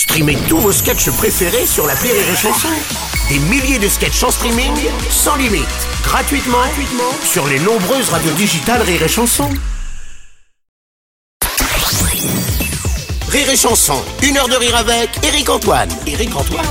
Streamez tous vos sketchs préférés sur la Rire et Chanson. Des milliers de sketchs en streaming, sans limite, gratuitement, gratuitement sur les nombreuses radios digitales Rire et Chanson. Rire et Chanson, une heure de rire avec Eric Antoine. Eric Antoine.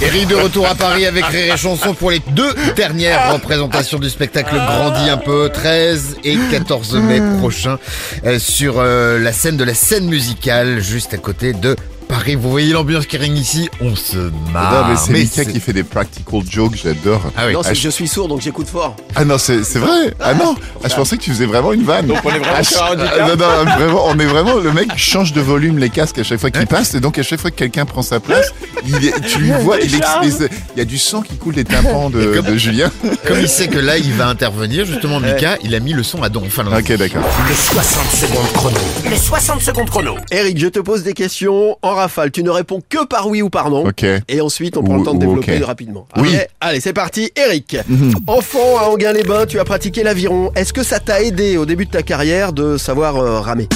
Eric de retour à Paris avec Rire et Chanson pour les deux dernières représentations du spectacle Grandi un peu, 13 et 14 mai prochain, euh, sur euh, la scène de la scène musicale, juste à côté de Paris. Vous voyez l'ambiance qui règne ici On se marre. Non, mais c'est Mika qui fait des practical jokes, j'adore. Ah oui. Non, c'est Ah, que je suis sourd donc j'écoute fort. Ah non, c'est vrai Ah non ah, Je pensais que tu faisais vraiment une vanne. Donc on est vraiment Non, non, vraiment, on est vraiment... Le mec change de volume les casques à chaque fois qu'il passe, et donc à chaque fois que quelqu'un prend sa place, il est- tu lui vois, il, il y a du sang qui coule des tympans de, de Julien. Comme il sait que là il va intervenir, justement Mika, il a mis le son à don. Enfin, non. Ok, d'accord. Les 60 secondes chrono. Les 60 secondes chrono. Eric, je te pose des questions en rafale. Tu ne réponds que par oui ou par non. Et ensuite, on prend Ou- le temps de développer rapidement. Oui. Allez, allez, c'est parti. Eric, Mhm. enfant à Anguin-les-Bains, tu as pratiqué l'aviron. Est-ce que ça t'a aidé au début de ta carrière de savoir euh, ramer?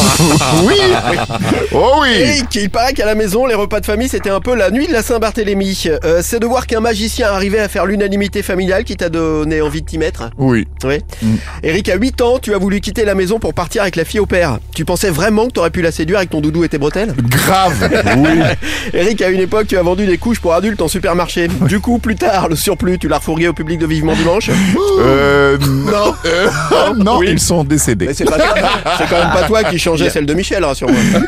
Oui Oh oui Eric, il paraît qu'à la maison, les repas de famille, c'était un peu la nuit de la Saint-Barthélemy. Euh, c'est de voir qu'un magicien arrivait à faire l'unanimité familiale qui t'a donné envie de t'y mettre Oui. Oui. Mm. Eric, à 8 ans, tu as voulu quitter la maison pour partir avec la fille au père. Tu pensais vraiment que t'aurais pu la séduire avec ton doudou et tes bretelles? Grave Oui Eric, à une époque, tu as vendu des couches pour adultes en supermarché. Du coup, plus tard, le surplus, tu l'as refourgué au public de Vivement Dimanche? Euh... Non euh, Non, Oui. ils sont décédés. Mais c'est pas c'est quand même pas toi qui changeais celle de Michel, rassure-moi.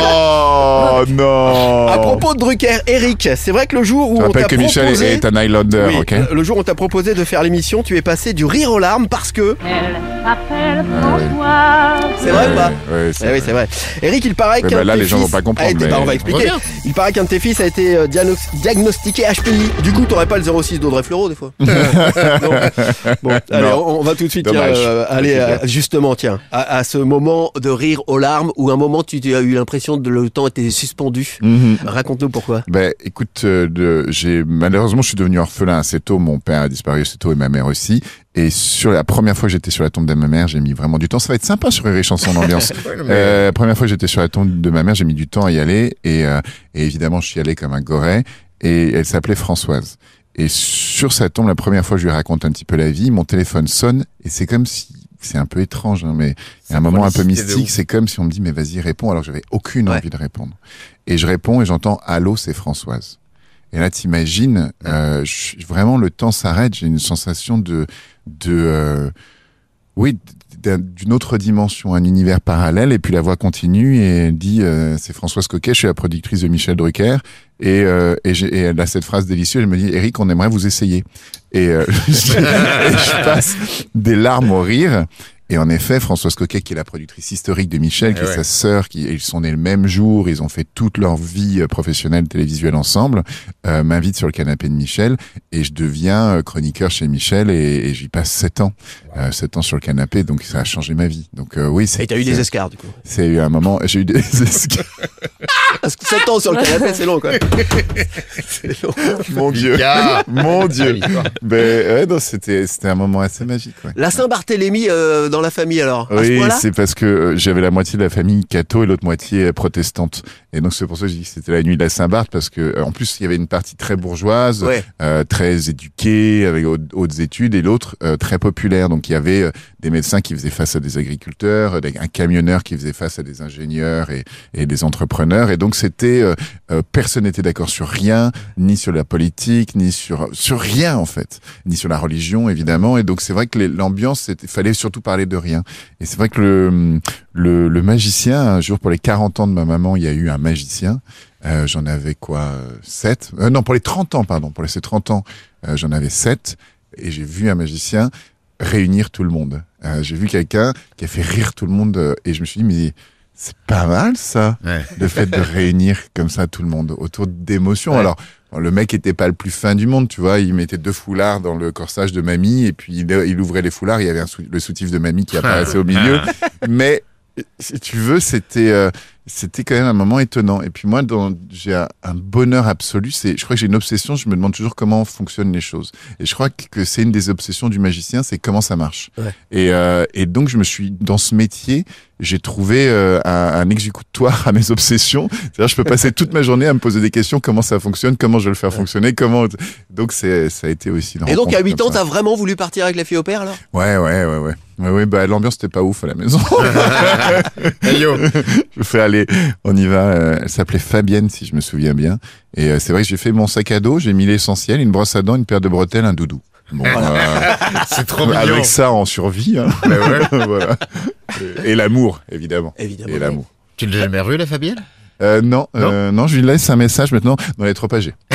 Oh non À propos de Drucker, Eric, c'est vrai que le jour où Je on rappelle t'a que Michel proposé... est un Highlander, Oui, ok le jour où on t'a proposé de faire l'émission, tu es passé du rire aux larmes parce que... Elle Françoise. C'est vrai ou pas Eh oui, c'est vrai. Eric, il paraît Ouais, qu'un bah là, de tes les gens vont pas comprendre, a été- mais- bah, on va expliquer. Il paraît qu'un de tes fils a été euh, diagnos- diagnostiqué HPI. Du coup, t'aurais pas le 06 d'Audrey Fleurot, des fois Non. Bon, allez, on, on va tout de suite tiens, euh, aller bien. justement, tiens, à, à ce moment de rire aux larmes où un moment tu, tu as eu l'impression que le temps était suspendu. Mhm. Raconte-nous pourquoi. Ben, écoute, euh, j'ai malheureusement, je suis devenu orphelin assez tôt. Mon père a disparu assez tôt et ma mère aussi. Et sur la première fois que j'étais sur la tombe de ma mère, j'ai mis vraiment du temps. Ça va être sympa sur les chansons d'ambiance. Euh, la première fois que j'étais sur la tombe de ma mère, j'ai mis du temps à y aller. Et, euh, et évidemment, je suis allé comme un goret. Et elle s'appelait Françoise. Et sur sa tombe, la première fois, je lui raconte un petit peu la vie. Mon téléphone sonne et c'est comme si c'est un peu étrange, hein, mais il y a un moment un peu mystique. C'est comme si on me dit mais vas-y réponds alors que j'avais aucune Ouais. envie de répondre. Et je réponds et j'entends allô, c'est Françoise. Et là, t'imagines, euh, vraiment le temps s'arrête. J'ai une sensation de, de, euh, oui, d'une autre dimension, un univers parallèle. Et puis la voix continue et elle dit, euh, c'est Françoise Coquet, je suis la productrice de Michel Drucker. Et, euh, et, elle a cette phrase délicieuse. Elle me dit, Eric, on aimerait vous essayer. Et, euh, et je passe des larmes au rire. Et en effet, Françoise Coquet, qui est la productrice historique de Michel, qui Eh est ouais. sa sœur, qui ils sont nés le même jour, ils ont fait toute leur vie euh, professionnelle télévisuelle ensemble, euh, m'invite sur le canapé de Michel et je deviens euh, chroniqueur chez Michel et, et j'y passe sept ans, euh, sept ans sur le canapé, donc ça a changé ma vie. Donc euh, oui, c'est Et t'as eu des escarres, du coup. c'est eu un moment, j'ai eu des escarres. Parce que 7 ans sur le canapé, c'est long, quoi. c'est long. Mon Dieu, mon Dieu. Histoire. Ben ouais, non, c'était c'était un moment assez magique. Ouais. La Saint-Barthélemy euh, dans la famille, alors à Oui, c'est parce que euh, j'avais la moitié de la famille catho et l'autre moitié euh, protestante. Et donc c'est pour ça que je dis que c'était la nuit de la Saint-Barth parce que euh, en plus il y avait une partie très bourgeoise, Ouais. euh, très éduquée, avec hautes, hautes études, et l'autre euh, très populaire. Donc il y avait euh, des médecins qui faisaient face à des agriculteurs, un camionneur qui faisait face à des ingénieurs et, des entrepreneurs. Et donc c'était euh, euh, personne n'était d'accord sur rien, ni sur la politique, ni sur sur rien en fait, ni sur la religion évidemment. Et donc c'est vrai que l'ambiance, c'était- fallait surtout parler de rien. Et c'est vrai que le, le le magicien, un jour pour les 40 ans de ma maman, il y a eu un magicien. Euh, j'en avais quoi, euh, 7 euh, Non, pour les 30 ans, pardon, pour les ces 30 ans, euh, j'en avais 7 et j'ai vu un magicien réunir tout le monde. Euh, j'ai vu quelqu'un qui a fait rire tout le monde euh, et je me suis dit mais c'est pas mal ça, Ouais. le fait de réunir comme ça tout le monde autour d'émotions. Ouais. Alors le mec était pas le plus fin du monde, tu vois, il mettait deux foulards dans le corsage de mamie et puis il, il ouvrait les foulards, il y avait un sou- le soutif de mamie qui apparaissait au milieu. Mais si tu veux, c'était euh, c'était quand même un moment étonnant. Et puis moi, j'ai un, un bonheur absolu. C'est, je crois que j'ai une obsession. Je me demande toujours comment fonctionnent les choses. Et je crois que c'est une des obsessions du magicien, c'est comment ça marche. Ouais. Et, euh, et donc, je me suis dans ce métier. J'ai trouvé euh, un, un exécutoire à mes obsessions. C'est-à-dire, je peux passer toute ma journée à me poser des questions comment ça fonctionne, comment je vais le faire fonctionner, comment. Donc c'est ça a été aussi. Et donc à 8 comme ans, t'as vraiment voulu partir avec la fille au père alors? Ouais, ouais, ouais, ouais. Ouais, ouais, bah, l'ambiance était pas ouf à la maison. Hey, yo. je fais aller, on y va. euh, elle s'appelait Fabienne, si je me souviens bien. Et euh, c'est vrai que j'ai fait mon sac à dos, j'ai mis l'essentiel, une brosse à dents, une paire de bretelles, un doudou. Bon, euh, C'est trop mignon. avec ça, on survit. Hein. voilà. Et, et l'amour, évidemment. Évidemment. Et l'amour. Tu l'as jamais revu, la Fabienne? Euh, non, euh, non, je lui laisse un message maintenant. Non, elle est trop âgée.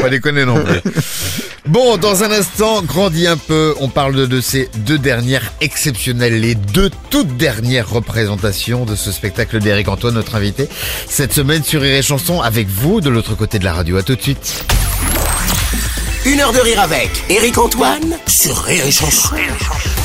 Pas déconner non plus. Bon, dans un instant, grandis un peu. On parle de, de ces deux dernières exceptionnelles, les deux toutes dernières représentations de ce spectacle d'Éric Antoine, notre invité, cette semaine sur Rire et Chanson, avec vous de l'autre côté de la radio. À tout de suite. Une heure de rire avec Eric Antoine sur Rire.